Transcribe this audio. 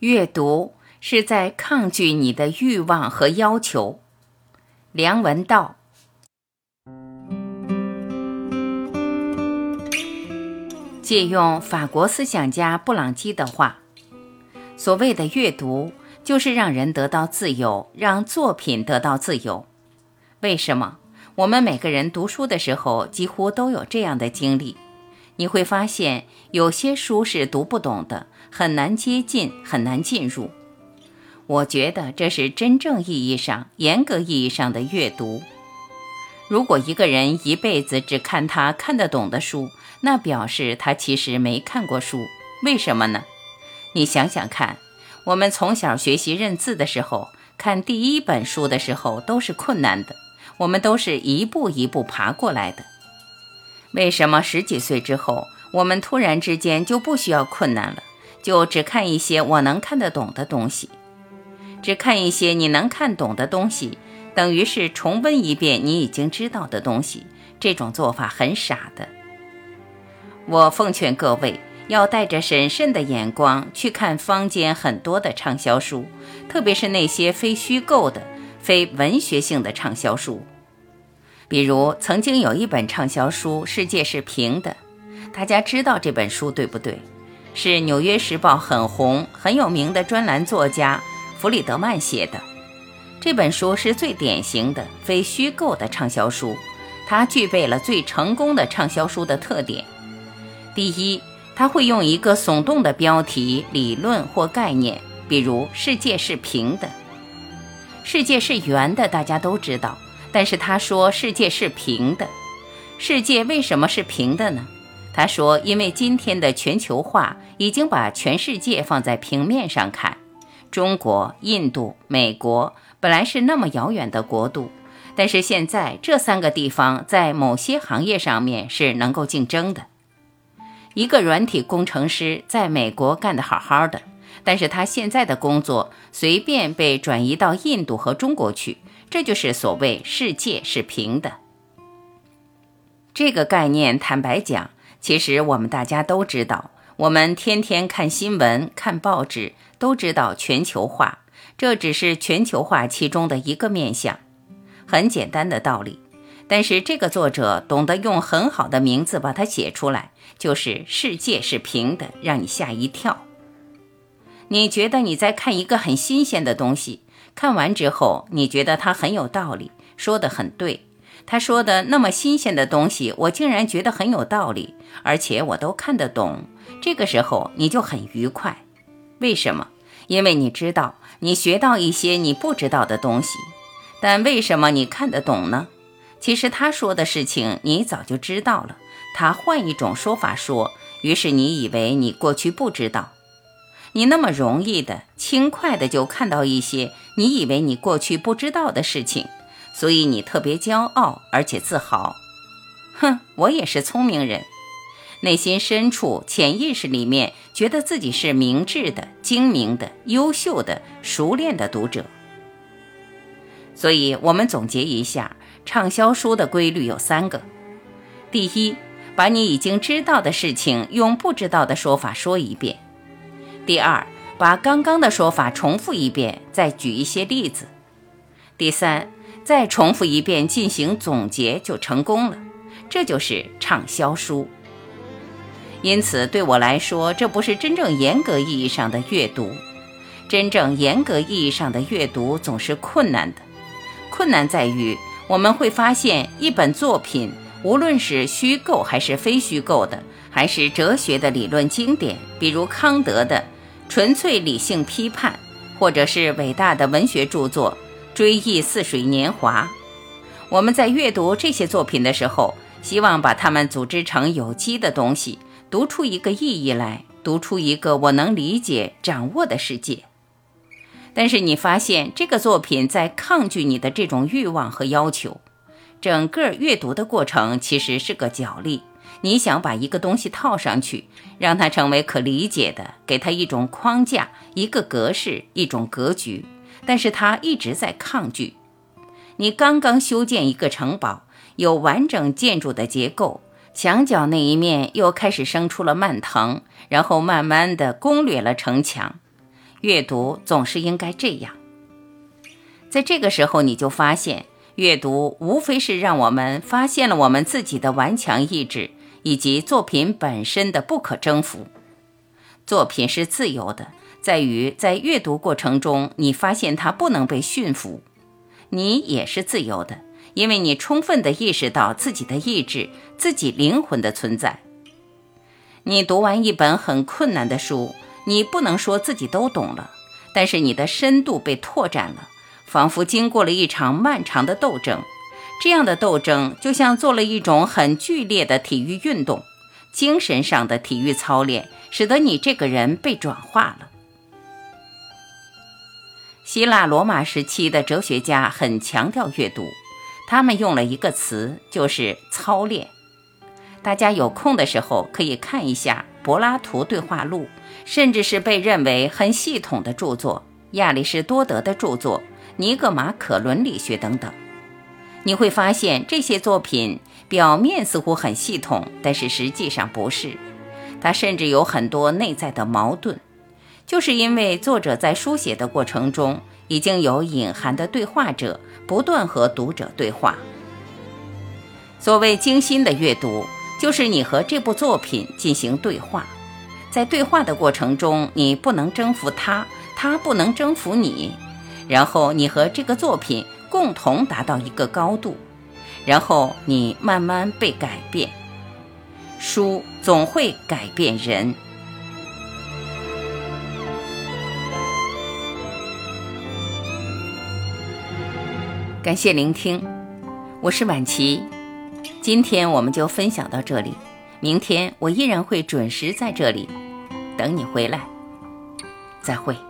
阅读是在抗拒你的欲望和要求。梁文道。借用法国思想家布朗基的话，所谓的阅读，就是让人得到自由，让作品得到自由。为什么？我们每个人读书的时候，几乎都有这样的经历。你会发现，有些书是读不懂的，很难接近，很难进入。我觉得这是真正意义上、严格意义上的阅读。如果一个人一辈子只看他看得懂的书，那表示他其实没看过书，为什么呢？你想想看，我们从小学习认字的时候，看第一本书的时候都是困难的，我们都是一步一步爬过来的。为什么十几岁之后，我们突然之间就不需要困难了，就只看一些我能看得懂的东西？只看一些你能看懂的东西，等于是重温一遍你已经知道的东西。这种做法很傻的。我奉劝各位要带着审慎的眼光去看坊间很多的畅销书，特别是那些非虚构的、非文学性的畅销书。比如，曾经有一本畅销书《世界是平的》，大家知道这本书对不对？是《纽约时报》很红、很有名的专栏作家弗里德曼写的。这本书是最典型的非虚构的畅销书，它具备了最成功的畅销书的特点。第一，它会用一个耸动的标题、理论或概念，比如“世界是平的”，世界是圆的，大家都知道。但是他说世界是平的，世界为什么是平的呢？他说，因为今天的全球化已经把全世界放在平面上看。中国、印度、美国本来是那么遥远的国度，但是现在这三个地方在某些行业上面是能够竞争的。一个软体工程师在美国干得好好的，但是他现在的工作随便被转移到印度和中国去，这就是所谓世界是平的。这个概念，坦白讲，其实我们大家都知道，我们天天看新闻、看报纸，都知道全球化，这只是全球化其中的一个面相，很简单的道理。但是这个作者懂得用很好的名字把它写出来，就是世界是平的，让你吓一跳。你觉得你在看一个很新鲜的东西，看完之后你觉得他很有道理，说得很对。他说的那么新鲜的东西，我竟然觉得很有道理，而且我都看得懂。这个时候你就很愉快，为什么？因为你知道你学到一些你不知道的东西。但为什么你看得懂呢？其实他说的事情你早就知道了，他换一种说法说，于是你以为你过去不知道，你那么容易的、轻快的就看到一些你以为你过去不知道的事情，所以你特别骄傲而且自豪。哼，我也是聪明人，内心深处、潜意识里面觉得自己是明智的、精明的、优秀的、熟练的读者。所以，我们总结一下。畅销书的规律有三个：第一，把你已经知道的事情用不知道的说法说一遍；第二，把刚刚的说法重复一遍，再举一些例子；第三，再重复一遍进行总结就成功了。这就是畅销书。因此，对我来说，这不是真正严格意义上的阅读。真正严格意义上的阅读总是困难的，困难在于。我们会发现，一本作品，无论是虚构还是非虚构的，还是哲学的理论经典，比如康德的《纯粹理性批判》，或者是伟大的文学著作《追忆似水年华》。我们在阅读这些作品的时候，希望把它们组织成有机的东西，读出一个意义来，读出一个我能理解、掌握的世界。但是你发现这个作品在抗拒你的这种欲望和要求，整个阅读的过程其实是个角力。你想把一个东西套上去，让它成为可理解的，给它一种框架、一个格式、一种格局，但是它一直在抗拒。你刚刚修建一个城堡，有完整建筑的结构，墙角那一面又开始生出了蔓藤，然后慢慢的攻略了城墙。阅读总是应该这样。在这个时候，你就发现，阅读无非是让我们发现了我们自己的顽强意志，以及作品本身的不可征服。作品是自由的，在于在阅读过程中，你发现它不能被驯服。你也是自由的，因为你充分地意识到自己的意志、自己灵魂的存在。你读完一本很困难的书，你不能说自己都懂了，但是你的深度被拓展了，仿佛经过了一场漫长的斗争。这样的斗争就像做了一种很剧烈的体育运动，精神上的体育操练，使得你这个人被转化了。希腊罗马时期的哲学家很强调阅读，他们用了一个词，就是操练。大家有空的时候可以看一下柏拉图对话录，甚至是被认为很系统的著作亚里士多德的著作《尼格马可伦理学》等等。你会发现这些作品表面似乎很系统，但是实际上不是。它甚至有很多内在的矛盾。就是因为作者在书写的过程中，已经有隐含的对话者不断和读者对话。所谓精心的阅读，就是你和这部作品进行对话，在对话的过程中，你不能征服他，他不能征服你，然后你和这个作品共同达到一个高度，然后你慢慢被改变。书总会改变人。感谢聆听，我是晚琪。今天我们就分享到这里，明天我依然会准时在这里等你回来。再会。